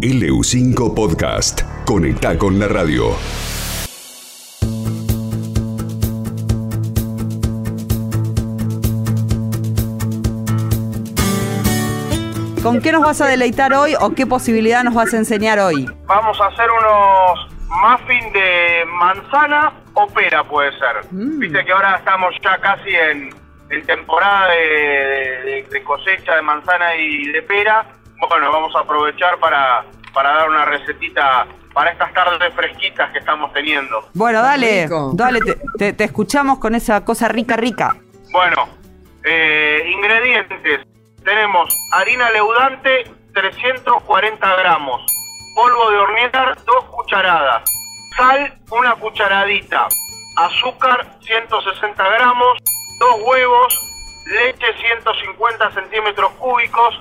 LU5 Podcast. Conecta con la radio. ¿Con qué nos vas a deleitar hoy o qué posibilidad nos vas a enseñar hoy? Vamos a hacer unos muffins de manzana o pera, puede ser. Mm. Viste que ahora estamos ya casi en, en temporada de, de- de cosecha de manzana y de pera. Bueno, vamos a aprovechar para, para dar una recetita para estas tardes fresquitas que estamos teniendo. Bueno, dale, rico. dale, te, te- te escuchamos con esa cosa rica, rica. Bueno, eh, ingredientes. Tenemos harina leudante, 340 gramos. Polvo de hornear, 2 cucharadas. Sal, una cucharadita. Azúcar, 160 gramos. 2 huevos. Leche, 150 centímetros cúbicos.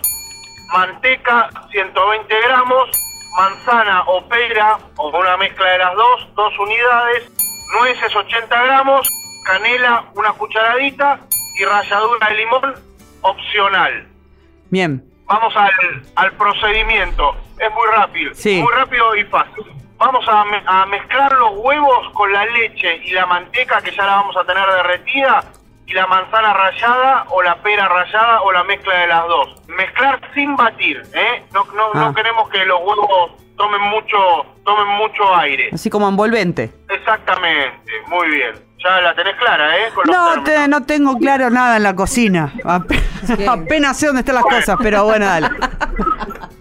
Manteca, 120 gramos. Manzana o pera, o una mezcla de las dos, 2 unidades. Nueces, 80 gramos. Canela, una cucharadita. Y ralladura de limón, opcional. Bien. Vamos al, al procedimiento. Es muy rápido. Sí. Muy rápido y fácil. Vamos a, me- a mezclar los huevos con la leche y la manteca que ya la vamos a tener derretida y la manzana rallada o la pera rallada o la mezcla de las dos. Mezclar sin batir, ¿eh? No, no, Ah. no queremos que los huevos tomen mucho, tomen mucho aire. Así como envolvente. Exactamente, muy bien. Ya la tenés clara, ¿eh? Con los No, te- no tengo claro nada en la cocina. Apenas sé dónde están las cosas, pero bueno, dale.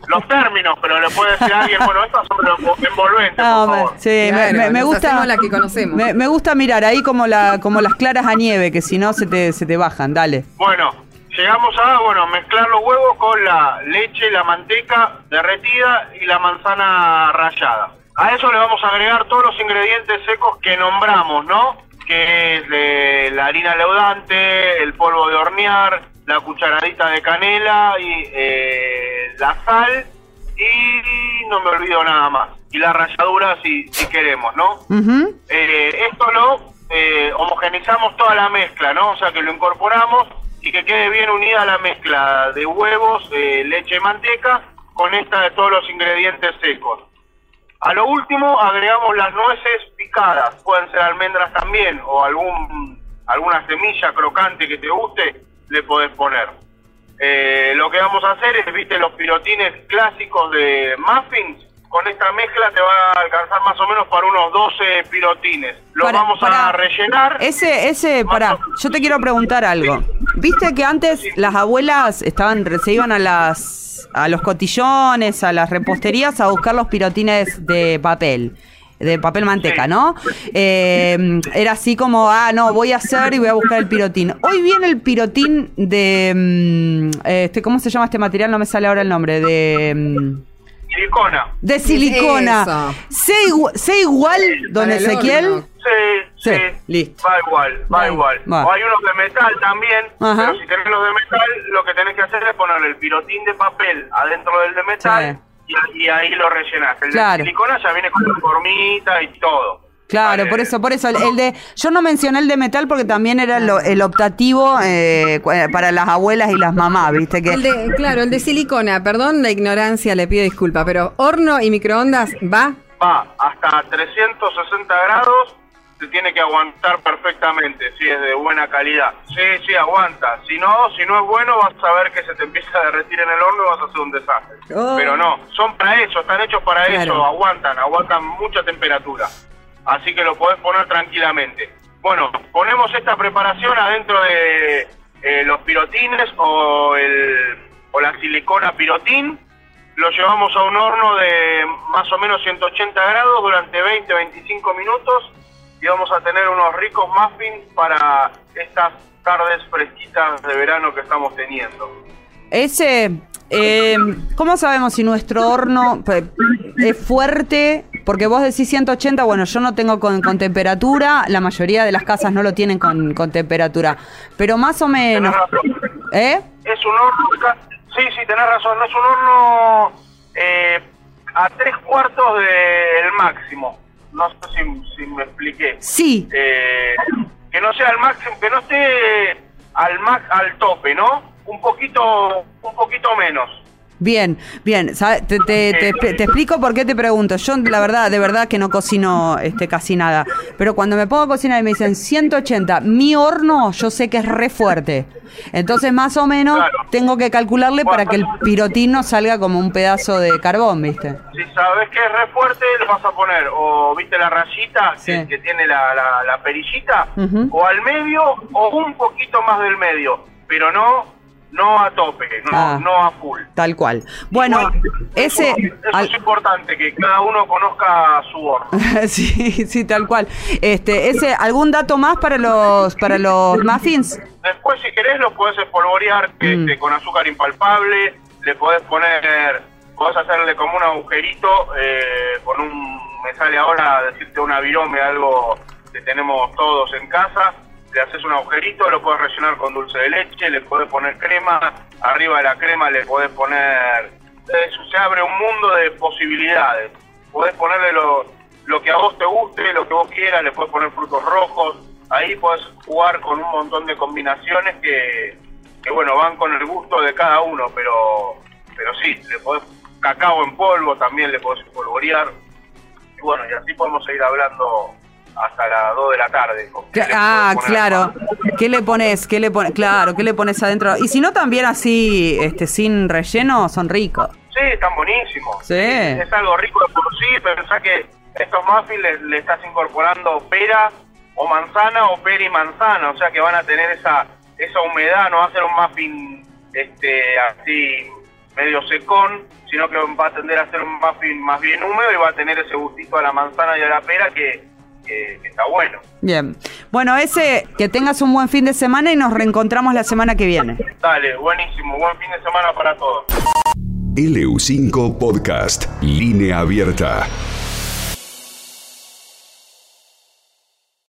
Los términos, pero le puede decir a alguien, bueno, estas son los envolventes, No, por me- favor. sí, me- Claro, me, gusta. la que conocemos. Me, me gusta mirar ahí como la, como las claras a nieve, que si no se te, se te bajan, dale. Bueno, llegamos a, bueno, mezclar los huevos con la leche, la manteca derretida y la manzana rallada. A eso le vamos a agregar todos los ingredientes secos que nombramos, ¿no? Que es de la harina leudante, el polvo de hornear, la cucharadita de canela y eh, la sal y no me olvido nada más. Y la ralladura si, si queremos, ¿no? Eh, esto lo eh, homogenizamos toda la mezcla, ¿no? O sea que lo incorporamos y que quede bien unida la mezcla de huevos, eh, leche y manteca con esta de todos los ingredientes secos. A lo último agregamos las nueces picadas, pueden ser almendras también o algún alguna semilla crocante que te guste, le podés poner. Eh, lo que vamos a hacer es, viste, los pirotines clásicos de muffins. Con esta mezcla te va a alcanzar más o menos para unos 12 pirotines. Los Para- vamos para- a rellenar. Ese, ese, pará, yo te quiero preguntar algo. Viste que antes las abuelas estaban, se iban a las a los cotillones, a las reposterías a buscar los pirotines de papel, de papel manteca. ¿no? Eh, era así como, ah, no, voy a hacer y voy a buscar el pirotín. Hoy viene el pirotín de, mm, este, ¿cómo se llama este material? No me sale ahora el nombre, de... mm, Silicona. de silicona. Eso. Sé, igu- sé igual, don Ezequiel. Sí, sí, listo. Va igual, va Va, igual. va. O hay unos de metal también, Ajá. pero si tenés los de metal, lo que tenés que hacer es poner el pirotín de papel adentro del de metal y, y ahí lo rellenás. El Claro. de silicona ya viene con la formita y todo. Claro, Vale. por eso, por eso. El, el de, yo no mencioné el de metal porque también era lo- el optativo eh, eh, para las abuelas y las mamás, viste que. El de, claro, el de silicona, perdón la ignorancia, le pido disculpa, pero horno y microondas va. Va hasta 360 grados, se tiene que aguantar perfectamente, si es de buena calidad. Sí, sí, aguanta. Si no, si no es bueno, vas a ver que se te empieza a derretir en el horno y vas a hacer un desastre. Oh. Pero no, son para eso, están hechos para Claro. eso, aguantan, aguantan mucha temperatura. Así que lo podés poner tranquilamente. Bueno, ponemos esta preparación adentro de eh, los pirotines o, el, o la silicona pirotín. Lo llevamos a un horno de más o menos 180 grados durante 20-25 minutos y vamos a tener unos ricos muffins para estas tardes fresquitas de verano que estamos teniendo. Ese, eh, ¿cómo sabemos si nuestro horno es fuerte? Porque vos decís 180, bueno, yo no tengo con, con temperatura, la mayoría de las casas no lo tienen con, con temperatura, pero más o menos. ¿eh? Es un horno, sí, sí, tenés razón, no es un horno eh, a tres cuartos del máximo. No sé si, si me expliqué. Sí, Eh, que no sea al máximo, que no esté al al tope, ¿no? Un poquito, un poquito menos. Bien, bien. Te, te- te- te explico por qué te pregunto. Yo, la verdad, de verdad que no cocino este, casi nada. Pero cuando me pongo a cocinar y me dicen 180, mi horno yo sé que es re fuerte. Entonces, más o menos, Claro. tengo que calcularle para que el pirotín no salga como un pedazo de carbón, ¿viste? Si sabes que es re fuerte, le vas a poner, o viste la rayita que, Sí. que tiene la, la, la perillita, o al medio, o un poquito más del medio, pero no no a tope, no, Ah. no a full. Tal cual. Bueno, ese... Eso, eso al- es importante, que cada uno conozca su horno. sí, sí, tal cual. Este, ese, ¿algún dato más para los, para los muffins? Después, si querés, lo podés espolvorear Mm. este, con azúcar impalpable, le podés poner, podés hacerle como un agujerito eh, con un, me sale ahora decirte una virome, algo que tenemos todos en casa, le haces un agujerito, lo podés rellenar con dulce de leche, le podés poner crema, arriba de la crema le podés poner, eso, se abre un mundo de posibilidades, podés ponerle lo, lo que a vos te guste, lo que vos quieras, le podés poner frutos rojos, ahí podés jugar con un montón de combinaciones que, que bueno, van con el gusto de cada uno, pero, pero sí, le podés cacao en polvo, también le podés polvorear, y bueno, y así podemos seguir hablando hasta las 2 de la tarde. Ah, claro. ¿Qué le pones? ¿Qué le pones? Claro, ¿qué le pones adentro? Y si no también así, este, sin relleno, son ricos. Sí, están buenísimos. Sí. Es algo rico de por sí, pensá que estos muffins le, le estás incorporando pera o manzana o pera y manzana, o sea que van a tener esa esa humedad, no va a ser un muffin este así medio secón, sino que va a tender a ser un muffin más bien húmedo y va a tener ese gustito a la manzana y a la pera que, que- que está bueno. Bien. Bueno, ese, que tengas un buen fin de semana y nos reencontramos la semana que viene. Dale, buenísimo, buen fin de semana para todos. LU5 Podcast. Línea abierta.